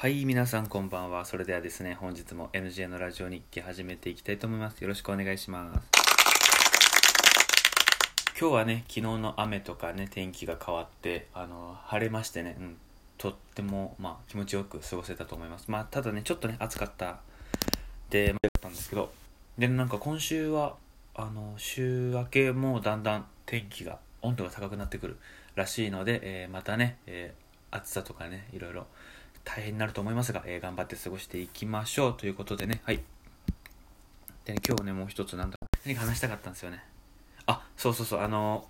はい、皆さんこんばんは。それではですね、本日も NJ のラジオ日記始めていきたいと思います。よろしくお願いします。今日はね、昨日の雨とかね、天気が変わって、あの、晴れましてね、うん、とっても、まあ、気持ちよく過ごせたと思います。まあ、ただね、ちょっとね、暑かったで、まあったんですけど、で、なんか今週は、あの、週明けもだんだん天気が、温度が高くなってくるらしいので、えーまたね、えー暑さとかね、いろいろ大変になると思いますが、えー頑張って過ごしていきましょうということでね、はい。でね、今日ね、もう一つなんだ、何か話したかったんですよね。あ、そうそうそう、あの、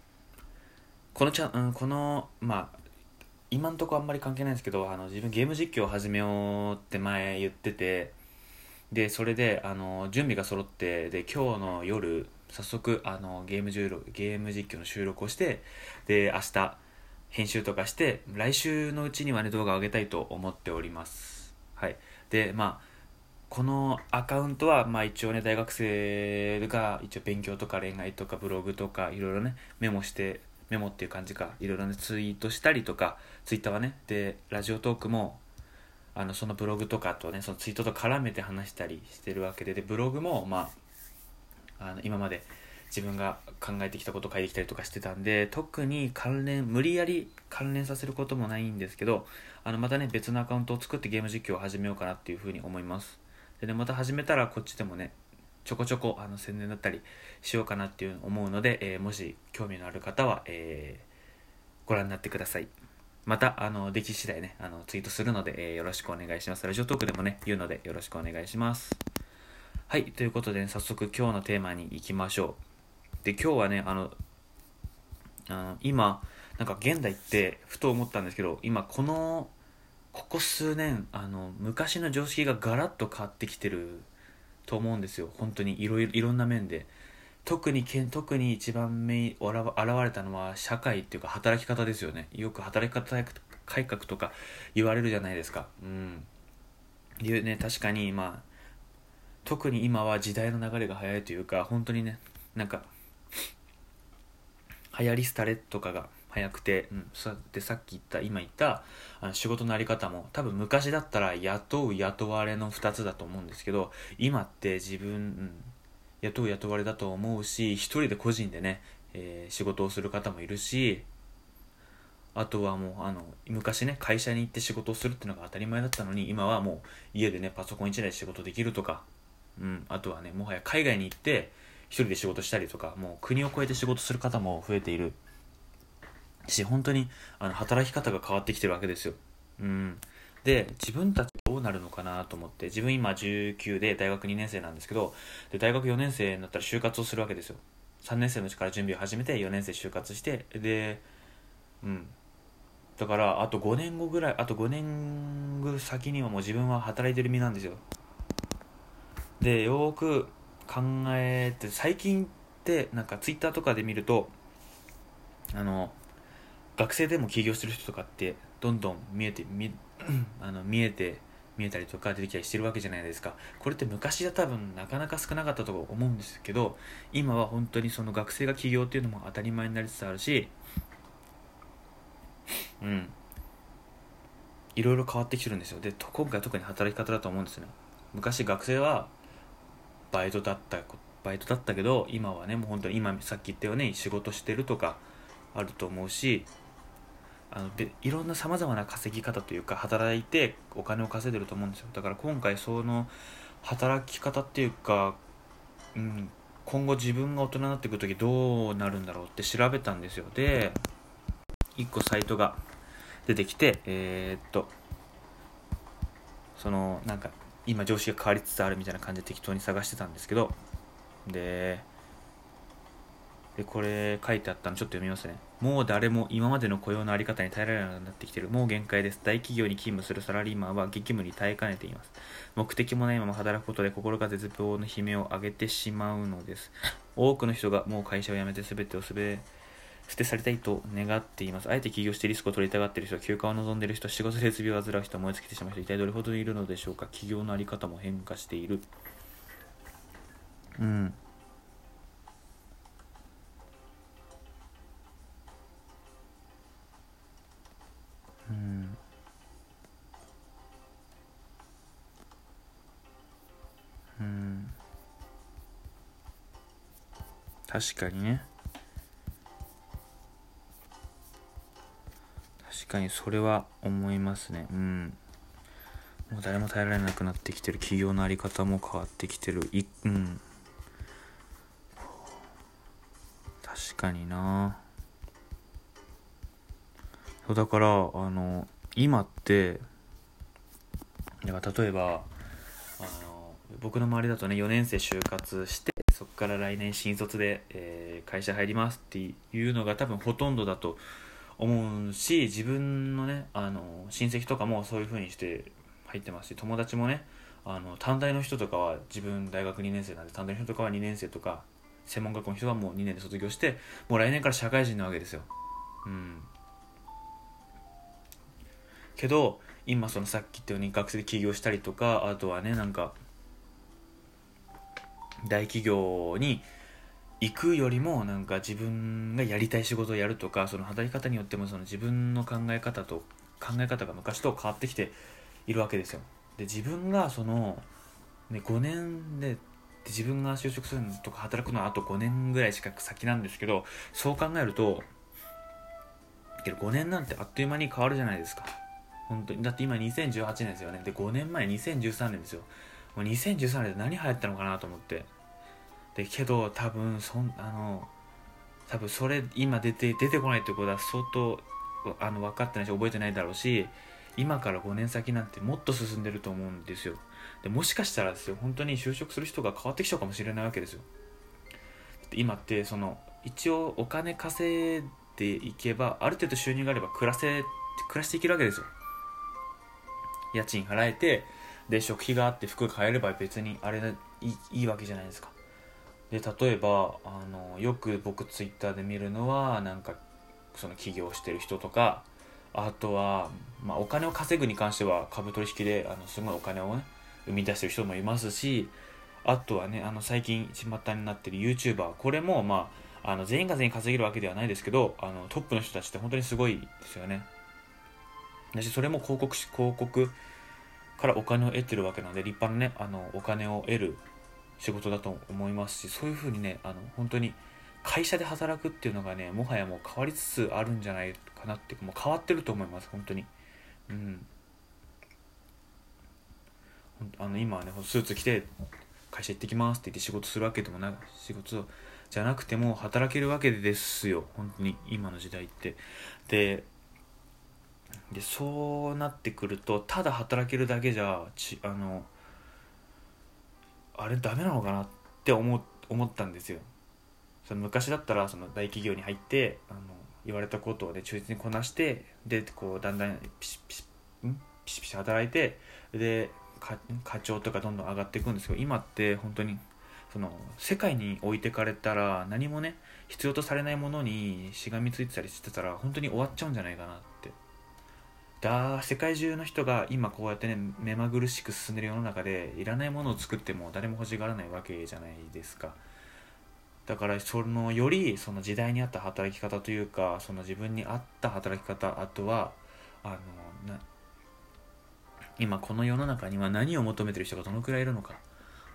このチャン、うん、この、まあ、今んとこあんまり関係ないんですけど、あの、自分ゲーム実況を始めようって前言ってて、で、それで、あの、準備が揃って、で、今日の夜、早速、あの、ゲーム、ゲーム実況の収録をして、で、明日、編集とかして来週のうちにはね動画を上げたいと思っております。はい。でまあこのアカウントはまあ一応ね大学生が一応勉強とか恋愛とかブログとかいろいろねメモしてメモっていう感じかいろいろねツイートしたりとかツイッターはねでラジオトークもあのそのブログとかとねそのツイートと絡めて話したりしてるわけででブログもまああの今まで自分が考えてきたことを書いてきたりとかしてたんで特に関連無理やり関連させることもないんですけどあのまたね別のアカウントを作ってゲーム実況を始めようかなっていうふうに思います。でねまた始めたらこっちでもねちょこちょこあの宣伝だったりしようかなっていう思うので、えーもし興味のある方は、えーご覧になってください。またあのでき次第ねあのツイートするので、えーよろしくお願いします。ラジオトークでもね言うのでよろしくお願いします。はいということで、ね、早速今日のテーマに行きましょう。で今日はねあのあ今なんか現代ってふと思ったんですけど今このここ数年あの昔の常識がガラッと変わってきてると思うんですよ。本当に。いろいろいろんな面で。特にけん特に一番目現れたのは社会っていうか働き方ですよね。よく働き方改革とか言われるじゃないですか。うん。いうね確かにまあ特に今は時代の流れが早いというか本当にねなんか流行り廃れとかが早くて、うん、そうやってさっき言った今言ったあの仕事のあり方も多分昔だったら雇う雇われの2つだと思うんですけど今って自分、うん、雇う雇われだと思うし一人で個人でね、えー仕事をする方もいるしあとはもうあの昔ね会社に行って仕事をするっていうのが当たり前だったのに今はもう家でねパソコン1台で仕事できるとか、うん、あとはねもはや海外に行って一人で仕事したりとかもう国を越えて仕事する方も増えている。し本当にあの働き方が変わってきてるわけですよ、うん、で自分たちどうなるのかなと思って自分今19で大学2年生なんですけどで大学4年生になったら就活をするわけですよ。3年生のうちから準備を始めて4年生就活してでうん。だからあと5年後ぐらいあと5年後先にはもう自分は働いてる身なんですよ。でよーく考えて最近ってなんかツイッターとかで見るとあの学生でも起業してる人とかってどんどん見えて見 あの見えて見えたりとか出てきたりしてるわけじゃないですか。これって昔は多分なかなか少なかったと思うんですけど今は本当にその学生が起業っていうのも当たり前になりつつあるしうん。いろいろ変わってきてるんですよ。でと今回特に働き方だと思うんですね。昔学生はバイトだったバイトだったけど今はねもう本当に今さっき言ったように仕事してるとかあると思うしあのでいろんなさまざまな稼ぎ方というか働いてお金を稼いでると思うんですよ。だから今回その働き方っていうか、うん、今後自分が大人になってくる時どうなるんだろうって調べたんですよ。で1個サイトが出てきてえーっとそのなんか今常識が変わりつつあるみたいな感じで適当に探してたんですけどででこれ書いてあったのちょっと読みますね。もう誰も今までの雇用の在り方に耐えられなくなってきてる。もう限界です。大企業に勤務するサラリーマンは激務に耐えかねています。目的もないまま働くことで心が絶望の悲鳴を上げてしまうのです。多くの人がもう会社を辞めて全てをすべ捨てされたいと願っています。あえて起業してリスクを取りたがっている人、休暇を望んでいる人、仕事で備を患う人、燃え尽きてしまう人、一体どれほどいるのでしょうか。起業のあり方も変化している。うん。うん。うん。確かにね。かにそれは思いますね。うん。もう誰も耐えられなくなってきてる。企業の在り方も変わってきてる。いうん。確かにな。そうだからあの今って例えばあの僕の周りだとね4年生就活してそこから来年新卒で、えー、会社入りますっていうのが多分ほとんどだと思うし自分のねあの親戚とかもそういう風にして入ってますし友達もねあの短大の人とかは自分大学2年生なんで短大の人とかは2年生とか専門学校の人はもう2年で卒業してもう来年から社会人なわけですよ。うん。けど今そのさっき言ったように学生で起業したりとかあとはねなんか大企業に行くよりもなんか自分がやりたい仕事をやるとかその働き方によってもその自分の考え方と考え方が昔と変わってきているわけですよ。で自分がその、ね、5年で自分が就職するとか働くのはあと5年ぐらいしか先なんですけどそう考えるとけど5年なんてあっという間に変わるじゃないですか。本当に。だって今2018年ですよね。で5年前2013年ですよ。もう2013年で何流行ったのかなと思って。でけど多分そんあの多分それ今出て出てこないってことは相当あの分かってないし覚えてないだろうし今から5年先なんてもっと進んでると思うんですよ。でもしかしたらですよ本当に就職する人が変わってきちゃうかもしれないわけですよ。今ってその一応お金稼いでいけばある程度収入があれば暮らせ暮らしていけるわけですよ。家賃払えてで食費があって服買えれば別にあれいいいいわけじゃないですか。で例えばあのよく僕ツイッターで見るのはなんかその起業してる人とかあとは、まあ、お金を稼ぐに関しては株取引であのすごいお金をね生み出してる人もいますしあとはねあの最近巷になってる YouTuber これもまああの全員が全員稼げるわけではないですけどあのトップの人たちって本当にすごいですよね。だしそれも広告広告からお金を得てるわけなので立派なねあのお金を得る仕事だと思いますしそういうふうにねあの本当に会社で働くっていうのがねもはやもう変わりつつあるんじゃないかなってもう変わってると思います本当に。うん。あの今はねスーツ着て会社行ってきますって言って仕事するわけでもな仕事じゃなくても働けるわけですよ本当に今の時代って。ででそうなってくるとただ働けるだけじゃちあのあれダメなのかなって思思ったんですよ。その昔だったらその大企業に入ってあの言われたことをね忠実にこなしてでこうだんだんピシピシん？ピシピシ働いてで課長とかどんどん上がっていくんですけど今って本当にその世界に置いてかれたら何もね必要とされないものにしがみついてたりしてたら本当に終わっちゃうんじゃないかなってだ世界中の人が今こうやってね目まぐるしく進んでる世の中でいらないものを作っても誰も欲しがらないわけじゃないですか。だからそのよりその時代に合った働き方というかその自分に合った働き方あとはあの今この世の中には何を求めてる人がどのくらいいるのか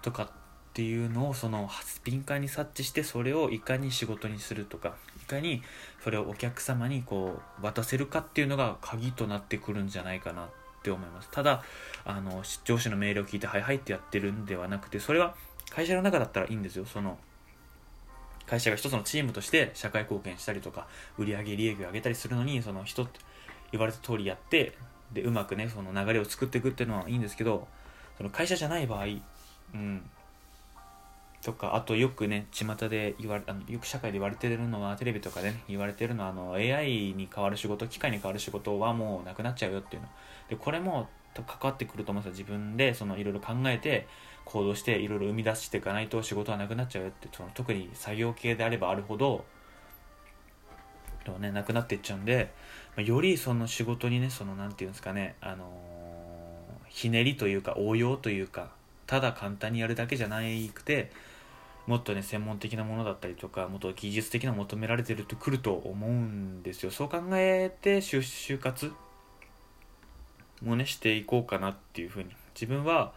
とかっていうのをその敏感に察知してそれをいかに仕事にするとかかにそれをお客様にこう渡せるかっていうのが鍵となってくるんじゃないかなって思います。ただあの上司の命令を聞いてはいはいってやってるんではなくてそれは会社の中だったらいいんですよ。その会社が一つのチームとして社会貢献したりとか売上利益を上げたりするのにその人って言われた通りやってでうまくねその流れを作っていくっていうのはいいんですけどその会社じゃない場合うんとかあとよくね巷で言われあのよく社会で言われてるのはテレビとかで、ね、言われてるのはあの AI に代わる仕事機械に代わる仕事はもうなくなっちゃうよっていうの。でこれも関わってくると思うんですよ。自分でそのいろいろ考えて行動していろいろ生み出していかないと仕事はなくなっちゃうよってその特に作業系であればあるほどね、なくなっていっちゃうんで、まよりその仕事にねその何て言うんですかねあのー、ひねりというか応用というかただ簡単にやるだけじゃなくてもっとね専門的なものだったりとかもっと技術的な求められてるとくると思うんですよ。そう考えて就活もねしていこうかなっていうふうに。自分は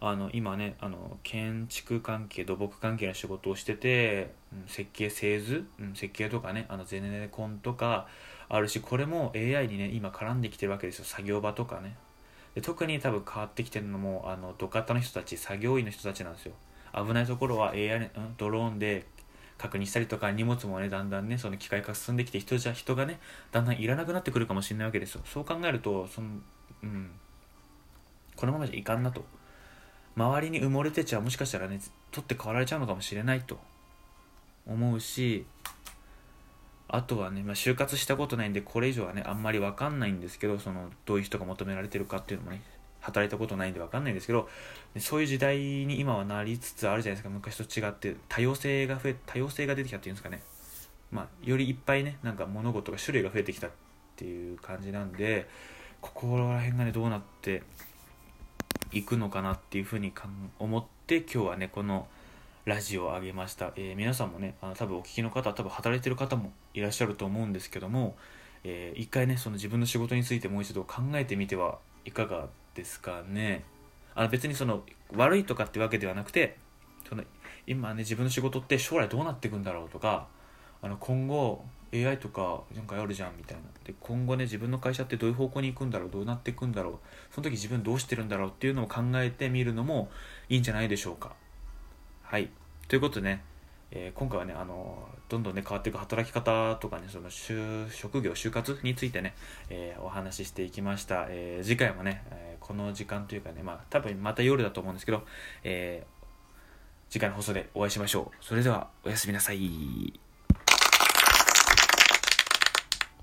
あの今ねあの建築関係土木関係の仕事をしてて、うん、設計製図、うん、設計とかねあのゼネコンとかあるしこれも AI にね今絡んできてるわけですよ。作業場とかね。で特に多分変わってきてるのもあの土方の人たち作業員の人たちなんですよ。危ないところは AI、うん、ドローンで確認したりとか荷物もねだんだんねその機械化進んできて人じゃ人がねだんだんいらなくなってくるかもしれないわけですよ。そう考えるとそのうん。このままじゃいかんなと。周りに埋もれてちゃもしかしたらね取って代わられちゃうのかもしれないと。思うしあとはね、まあ、就活したことないんでこれ以上はねあんまり分かんないんですけどそのどういう人が求められてるかっていうのもね。働いたことないんで分かんないんですけどそういう時代に今はなりつつあるじゃないですか。昔と違って多様性が増え多様性が出てきたっていうんですかね。まあよりいっぱいねなんか物事が種類が増えてきたっていう感じなんでここら辺がねどうなっていくのかなっていうふうに思って今日はねこのラジオを上げました、えー、皆さんもねあの多分お聞きの方多分働いてる方もいらっしゃると思うんですけども、えー、一回ねその自分の仕事についてもう一度考えてみてはいかがですかね。あの別にその悪いとかってわけではなくてその今ね自分の仕事って将来どうなっていくんだろうとかあの今後 AI とかなんかあるじゃんみたいな。で今後ね自分の会社ってどういう方向に行くんだろうどうなっていくんだろうその時自分どうしてるんだろうっていうのを考えてみるのもいいんじゃないでしょうか。はい。ということでね、えー、今回はねあのどんどんね変わっていく働き方とかねその職業就活についてね、えー、お話ししていきました、えー、次回もね、えこの時間というかねまあ多分また夜だと思うんですけど、え次回の放送でお会いしましょう。それではおやすみなさい。